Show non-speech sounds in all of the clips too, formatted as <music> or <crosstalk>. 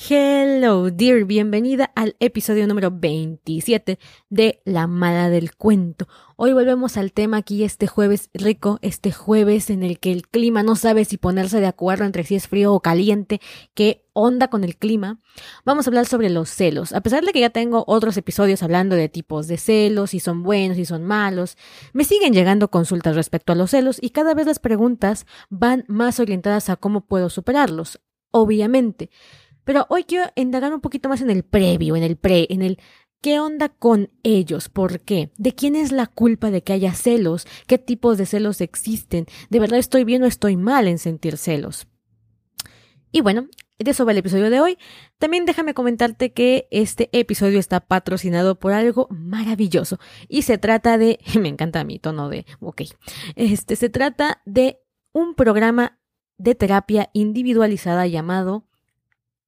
Hello, dear, bienvenida al episodio número 27 de La Mala del Cuento. Hoy volvemos al tema aquí este jueves rico, este jueves en el que el clima no sabe si ponerse de acuerdo entre si es frío o caliente, qué onda con el clima. Vamos a hablar sobre los celos. A pesar de que ya tengo otros episodios hablando de tipos de celos, si son buenos, si son malos, me siguen llegando consultas respecto a los celos y cada vez las preguntas van más orientadas a cómo puedo superarlos. Obviamente. Pero hoy quiero indagar un poquito más en el previo, en el pre, en el ¿Qué onda con ellos? ¿Por qué? ¿De quién es la culpa de que haya celos? ¿Qué tipos de celos existen? ¿De verdad estoy bien o estoy mal en sentir celos? Y bueno, de eso va el episodio de hoy. También déjame comentarte que este episodio está patrocinado por algo maravilloso. Y se trata de. <laughs> Me encanta mi tono de. Ok. Este se trata de un programa de terapia individualizada llamado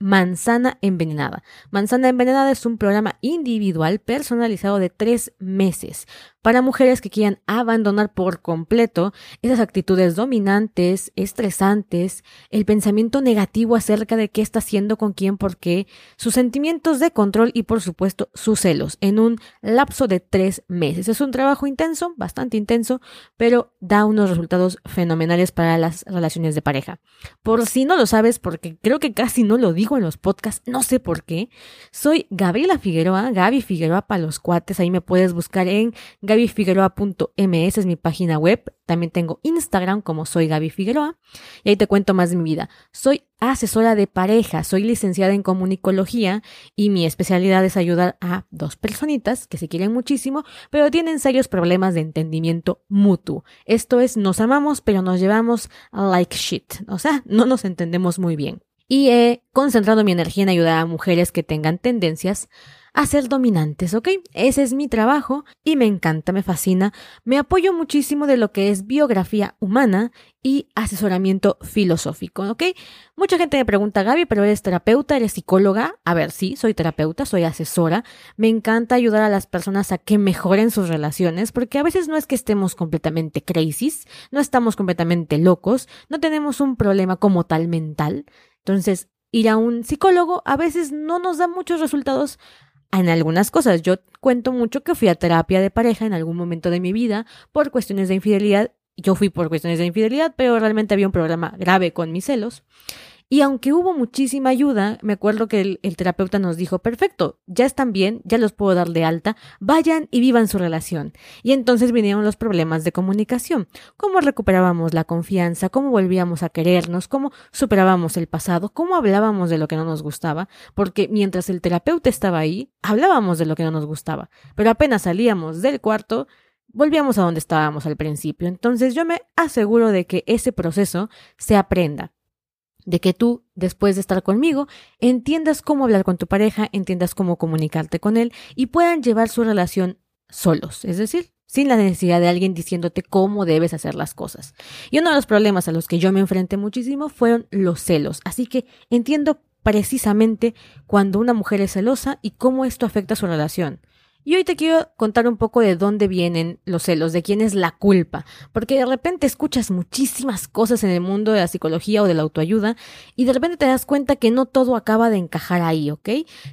Manzana Envenenada. Manzana Envenenada es un programa individual personalizado de tres meses para mujeres que quieran abandonar por completo esas actitudes dominantes, estresantes, el pensamiento negativo acerca de qué está haciendo con quién, por qué, sus sentimientos de control y por supuesto sus celos en un lapso de tres meses. Es un trabajo intenso, bastante intenso, pero da unos resultados fenomenales para las relaciones de pareja. Por si no lo sabes, porque creo que casi no lo digo en los podcasts, no sé por qué, soy Gabriela Figueroa, Gaby Figueroa para los cuates, ahí me puedes buscar en gabyfigueroa.ms es mi página web. También tengo Instagram como soy Gaby Figueroa. Y ahí te cuento más de mi vida. Soy asesora de pareja, soy licenciada en comunicología y mi especialidad es ayudar a dos personitas que se quieren muchísimo, pero tienen serios problemas de entendimiento mutuo. Esto es, nos amamos, pero nos llevamos like shit. O sea, no nos entendemos muy bien. Y he concentrado mi energía en ayudar a mujeres que tengan tendencias a ser dominantes, ¿ok? Ese es mi trabajo y me encanta, me fascina. Me apoyo muchísimo de lo que es biografía humana y asesoramiento filosófico, ¿ok? Mucha gente me pregunta, Gaby, pero eres terapeuta, eres psicóloga. A ver, sí, soy terapeuta, soy asesora. Me encanta ayudar a las personas a que mejoren sus relaciones, porque a veces no es que estemos completamente crazy, no estamos completamente locos, no tenemos un problema como tal mental. Entonces, ir a un psicólogo a veces no nos da muchos resultados en algunas cosas. Yo cuento mucho que fui a terapia de pareja en algún momento de mi vida por cuestiones de infidelidad. Yo fui por cuestiones de infidelidad, pero realmente había un problema grave con mis celos. Y aunque hubo muchísima ayuda, me acuerdo que el, terapeuta nos dijo, perfecto, ya están bien, ya los puedo dar de alta, vayan y vivan su relación. Y entonces vinieron los problemas de comunicación, cómo recuperábamos la confianza, cómo volvíamos a querernos, cómo superábamos el pasado, cómo hablábamos de lo que no nos gustaba, porque mientras el terapeuta estaba ahí, hablábamos de lo que no nos gustaba, pero apenas salíamos del cuarto, volvíamos a donde estábamos al principio. Entonces yo me aseguro de que ese proceso se aprenda de que tú, después de estar conmigo, entiendas cómo hablar con tu pareja, entiendas cómo comunicarte con él y puedan llevar su relación solos, es decir, sin la necesidad de alguien diciéndote cómo debes hacer las cosas. Y uno de los problemas a los que yo me enfrenté muchísimo fueron los celos, así que entiendo precisamente cuando una mujer es celosa y cómo esto afecta su relación. Y hoy te quiero contar un poco de dónde vienen los celos, de quién es la culpa, porque de repente escuchas muchísimas cosas en el mundo de la psicología o de la autoayuda y de repente te das cuenta que no todo acaba de encajar ahí, ¿ok?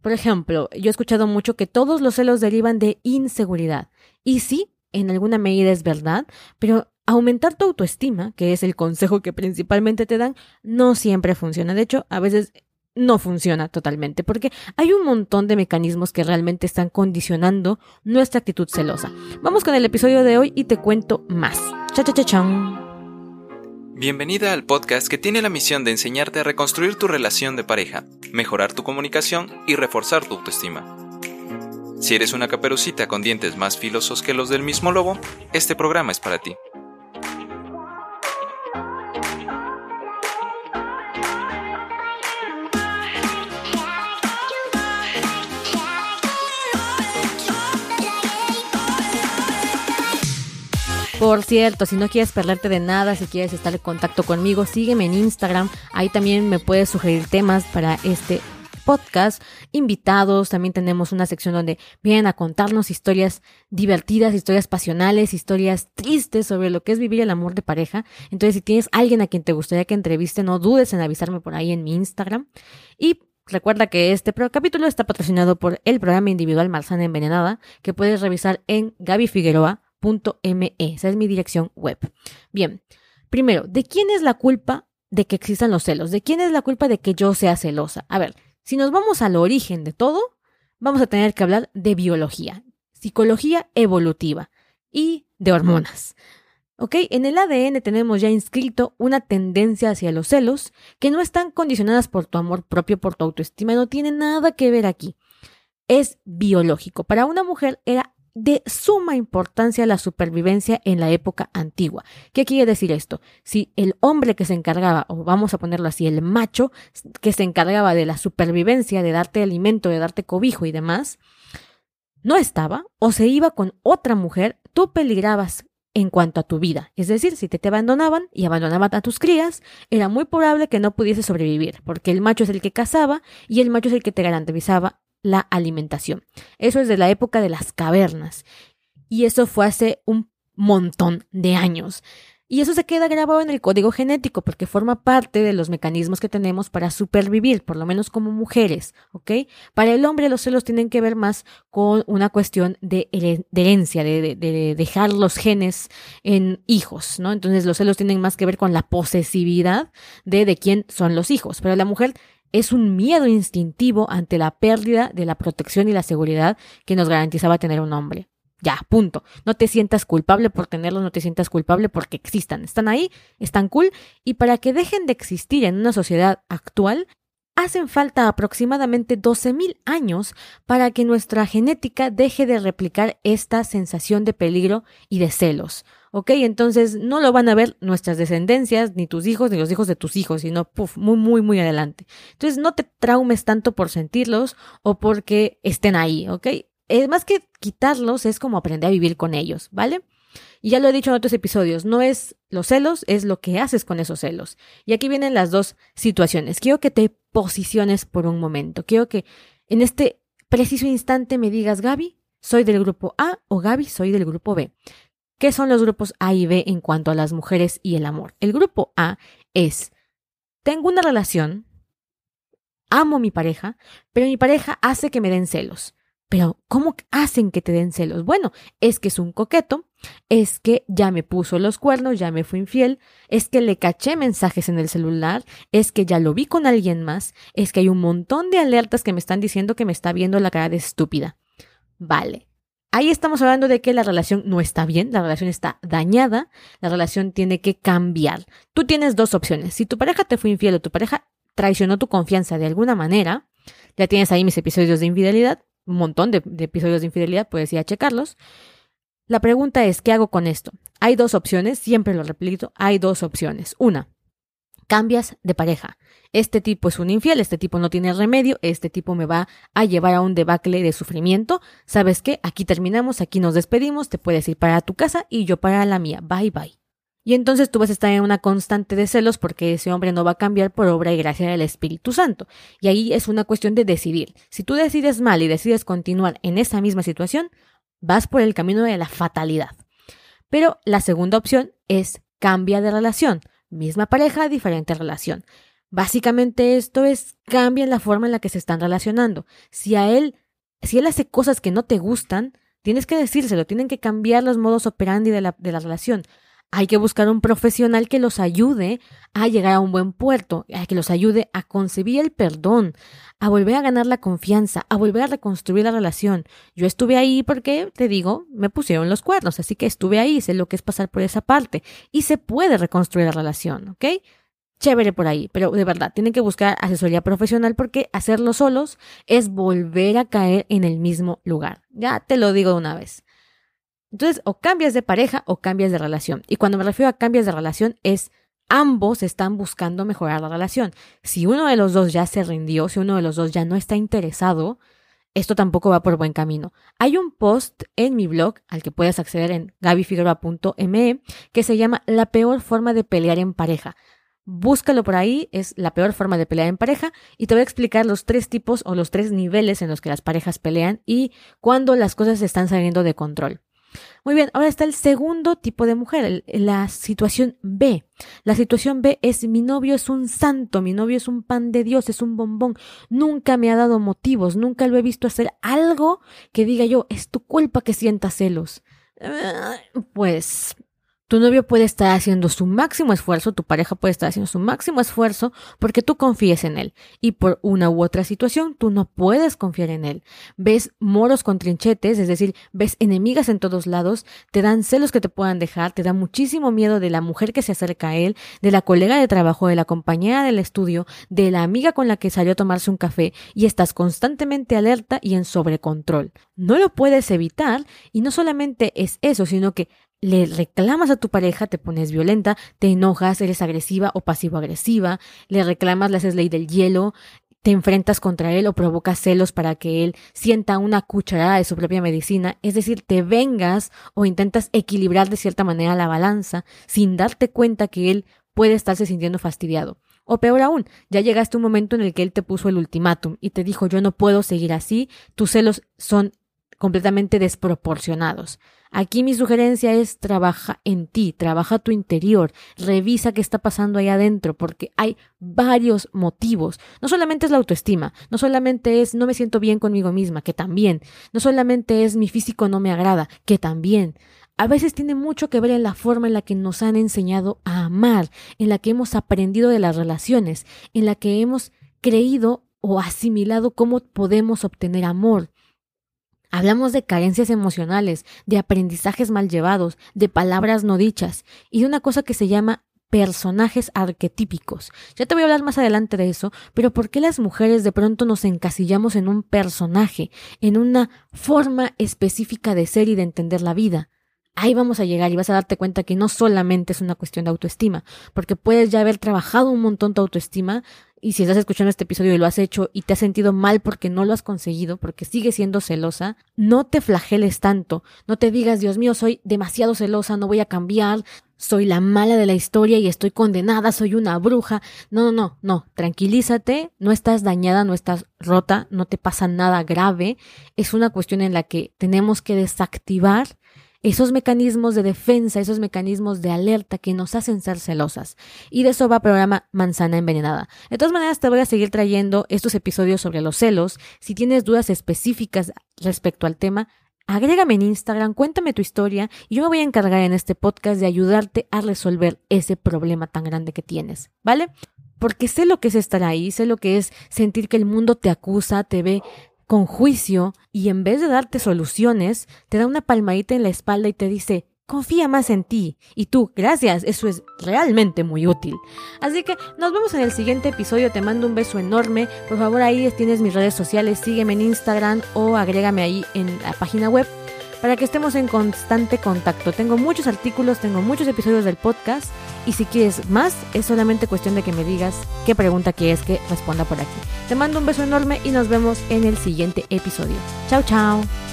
Por ejemplo, yo he escuchado mucho que todos los celos derivan de inseguridad. Y sí, en alguna medida es verdad, pero aumentar tu autoestima, que es el consejo que principalmente te dan, no siempre funciona. De hecho, a veces no funciona totalmente, porque hay un montón de mecanismos que realmente están condicionando nuestra actitud celosa. Vamos con el episodio de hoy y te cuento más. Cha cha cha chan. Bienvenida al podcast que tiene la misión de enseñarte a reconstruir tu relación de pareja, mejorar tu comunicación y reforzar tu autoestima. Si eres una caperucita con dientes más filosos que los del mismo lobo, este programa es para ti. Por cierto, si no quieres perderte de nada, si quieres estar en contacto conmigo, sígueme en Instagram. Ahí también me puedes sugerir temas para este podcast, invitados, también tenemos una sección donde vienen a contarnos historias divertidas, historias pasionales, historias tristes sobre lo que es vivir el amor de pareja. Entonces, si tienes alguien a quien te gustaría que entreviste, no dudes en avisarme por ahí en mi Instagram. Y Recuerda que este capítulo está patrocinado por el programa individual Marzana Envenenada, que puedes revisar en gabifigueroa.me. Esa es mi dirección web. Bien, primero, ¿de quién es la culpa de que existan los celos? ¿De quién es la culpa de que yo sea celosa? A ver, si nos vamos al origen de todo, vamos a tener que hablar de biología, psicología evolutiva y de hormonas. ¿Ok? En el ADN tenemos ya inscrito una tendencia hacia los celos que no están condicionadas por tu amor propio, por tu autoestima, no tiene nada que ver aquí. Es biológico. Para una mujer era de suma importancia la supervivencia en la época antigua. ¿Qué quiere decir esto? Si el hombre que se encargaba, o vamos a ponerlo así, el macho que se encargaba de la supervivencia, de darte alimento, de darte cobijo y demás, no estaba o se iba con otra mujer, tú peligrabas en cuanto a tu vida. Es decir, si te, te abandonaban y abandonaban a tus crías, era muy probable que no pudiese sobrevivir, porque el macho es el que cazaba y el macho es el que te garantizaba la alimentación. Eso es de la época de las cavernas. Y eso fue hace un montón de años. Y eso se queda grabado en el código genético porque forma parte de los mecanismos que tenemos para supervivir, por lo menos como mujeres, ¿ok? Para el hombre los celos tienen que ver más con una cuestión de, herencia, de, de, dejar los genes en hijos, ¿no? Entonces los celos tienen más que ver con la posesividad de de quién son los hijos. Pero la mujer es un miedo instintivo ante la pérdida de la protección y la seguridad que nos garantizaba tener un hombre. Ya, punto. No te sientas culpable por tenerlos, no te sientas culpable porque existan. Están ahí, están cool, y para que dejen de existir en una sociedad actual, hacen falta aproximadamente 12.000 años para que nuestra genética deje de replicar esta sensación de peligro y de celos. ¿Ok? Entonces no lo van a ver nuestras descendencias, ni tus hijos, ni los hijos de tus hijos, sino puff, muy, muy, muy adelante. Entonces no te traumes tanto por sentirlos o porque estén ahí, ¿ok? es más que quitarlos, es como aprender a vivir con ellos, ¿vale? Y ya lo he dicho en otros episodios, no es los celos, es lo que haces con esos celos. Y aquí vienen las dos situaciones. Quiero que te posiciones por un momento. Quiero que en este preciso instante me digas, Gaby, soy del grupo A o Gaby, soy del grupo B. ¿Qué son los grupos A y B en cuanto a las mujeres y el amor? El grupo A es, tengo una relación, amo a mi pareja, pero mi pareja hace que me den celos. Pero, ¿cómo hacen que te den celos? Bueno, es que es un coqueto, es que ya me puso los cuernos, ya me fue infiel, es que le caché mensajes en el celular, es que ya lo vi con alguien más, es que hay un montón de alertas que me están diciendo que me está viendo la cara de estúpida. Vale. Ahí estamos hablando de que la relación no está bien, la relación está dañada, la relación tiene que cambiar. Tú tienes dos opciones. Si tu pareja te fue infiel o tu pareja traicionó tu confianza de alguna manera, ya tienes ahí mis episodios de infidelidad, un montón de, episodios de infidelidad, puedes ir a checarlos. La pregunta es, ¿qué hago con esto? Hay dos opciones, siempre lo repito, hay dos opciones. Una, cambias de pareja. Este tipo es un infiel, este tipo no tiene remedio, este tipo me va a llevar a un debacle de sufrimiento. ¿Sabes qué? Aquí terminamos, aquí nos despedimos, te puedes ir para tu casa y yo para la mía. Bye bye. Y entonces tú vas a estar en una constante de celos porque ese hombre no va a cambiar por obra y gracia del Espíritu Santo. Y ahí es una cuestión de decidir. Si tú decides mal y decides continuar en esa misma situación, vas por el camino de la fatalidad. Pero la segunda opción es cambia de relación. Misma pareja, diferente relación. Básicamente esto es cambia la forma en la que se están relacionando. Si a él, si él hace cosas que no te gustan, tienes que decírselo, tienen que cambiar los modos operandi de la, de la relación. Hay que buscar un profesional que los ayude a llegar a un buen puerto, que los ayude a concebir el perdón, a volver a ganar la confianza, a volver a reconstruir la relación. Yo estuve ahí porque, te digo, me pusieron los cuernos, así que estuve ahí, sé lo que es pasar por esa parte y se puede reconstruir la relación, ¿ok? Chévere por ahí, pero de verdad, tienen que buscar asesoría profesional porque hacerlo solos es volver a caer en el mismo lugar. Ya te lo digo de una vez. Entonces, o cambias de pareja o cambias de relación. Y cuando me refiero a cambias de relación es ambos están buscando mejorar la relación. Si uno de los dos ya se rindió, si uno de los dos ya no está interesado, esto tampoco va por buen camino. Hay un post en mi blog al que puedes acceder en gabifigueroa.me que se llama La peor forma de pelear en pareja. Búscalo por ahí, es la peor forma de pelear en pareja y te voy a explicar los tres tipos o los tres niveles en los que las parejas pelean y cuando las cosas están saliendo de control. Muy bien, ahora está el segundo tipo de mujer, la situación B. La situación B es mi novio es un santo, mi novio es un pan de Dios, es un bombón, nunca me ha dado motivos, nunca lo he visto hacer algo que diga yo, es tu culpa que sienta celos. Pues tu novio puede estar haciendo su máximo esfuerzo, tu pareja puede estar haciendo su máximo esfuerzo porque tú confíes en él. Y por una u otra situación, tú no puedes confiar en él. Ves moros con trinchetes, es decir, ves enemigas en todos lados, te dan celos que te puedan dejar, te da muchísimo miedo de la mujer que se acerca a él, de la colega de trabajo, de la compañera del estudio, de la amiga con la que salió a tomarse un café y estás constantemente alerta y en sobrecontrol. No lo puedes evitar y no solamente es eso, sino que le reclamas a tu pareja, te pones violenta, te enojas, eres agresiva o pasivo-agresiva, le reclamas, le haces ley del hielo, te enfrentas contra él o provocas celos para que él sienta una cucharada de su propia medicina, es decir, te vengas o intentas equilibrar de cierta manera la balanza sin darte cuenta que él puede estarse sintiendo fastidiado. O peor aún, ya llegaste a un momento en el que él te puso el ultimátum y te dijo yo no puedo seguir así, tus celos son completamente desproporcionados. Aquí mi sugerencia es trabaja en ti, trabaja tu interior, revisa qué está pasando ahí adentro, porque hay varios motivos. No solamente es la autoestima, no solamente es no me siento bien conmigo misma, que también, no solamente es mi físico no me agrada, que también. A veces tiene mucho que ver en la forma en la que nos han enseñado a amar, en la que hemos aprendido de las relaciones, en la que hemos creído o asimilado cómo podemos obtener amor. Hablamos de carencias emocionales, de aprendizajes mal llevados, de palabras no dichas y de una cosa que se llama personajes arquetípicos. Ya te voy a hablar más adelante de eso, pero ¿por qué las mujeres de pronto nos encasillamos en un personaje, en una forma específica de ser y de entender la vida? Ahí vamos a llegar y vas a darte cuenta que no solamente es una cuestión de autoestima, porque puedes ya haber trabajado un montón tu autoestima, y si estás escuchando este episodio y lo has hecho y te has sentido mal porque no lo has conseguido, porque sigues siendo celosa, no te flageles tanto, no te digas, Dios mío, soy demasiado celosa, no voy a cambiar, soy la mala de la historia y estoy condenada, soy una bruja. No, no, no, no, tranquilízate, no estás dañada, no estás rota, no te pasa nada grave, es una cuestión en la que tenemos que desactivar esos mecanismos de defensa, esos mecanismos de alerta que nos hacen ser celosas. Y de eso va el programa Manzana Envenenada. De todas maneras, te voy a seguir trayendo estos episodios sobre los celos. Si tienes dudas específicas respecto al tema, agrégame en Instagram, cuéntame tu historia y yo me voy a encargar en este podcast de ayudarte a resolver ese problema tan grande que tienes, ¿vale? Porque sé lo que es estar ahí, sé lo que es sentir que el mundo te acusa, te ve con juicio y en vez de darte soluciones, te da una palmadita en la espalda y te dice, confía más en ti. Y tú, gracias, eso es realmente muy útil. Así que nos vemos en el siguiente episodio, te mando un beso enorme. Por favor, ahí tienes mis redes sociales, sígueme en Instagram o agrégame ahí en la página web para que estemos en constante contacto. Tengo muchos artículos, tengo muchos episodios del podcast y si quieres más es solamente cuestión de que me digas qué pregunta quieres que responda por aquí. Te mando un beso enorme y nos vemos en el siguiente episodio. Chao, chao.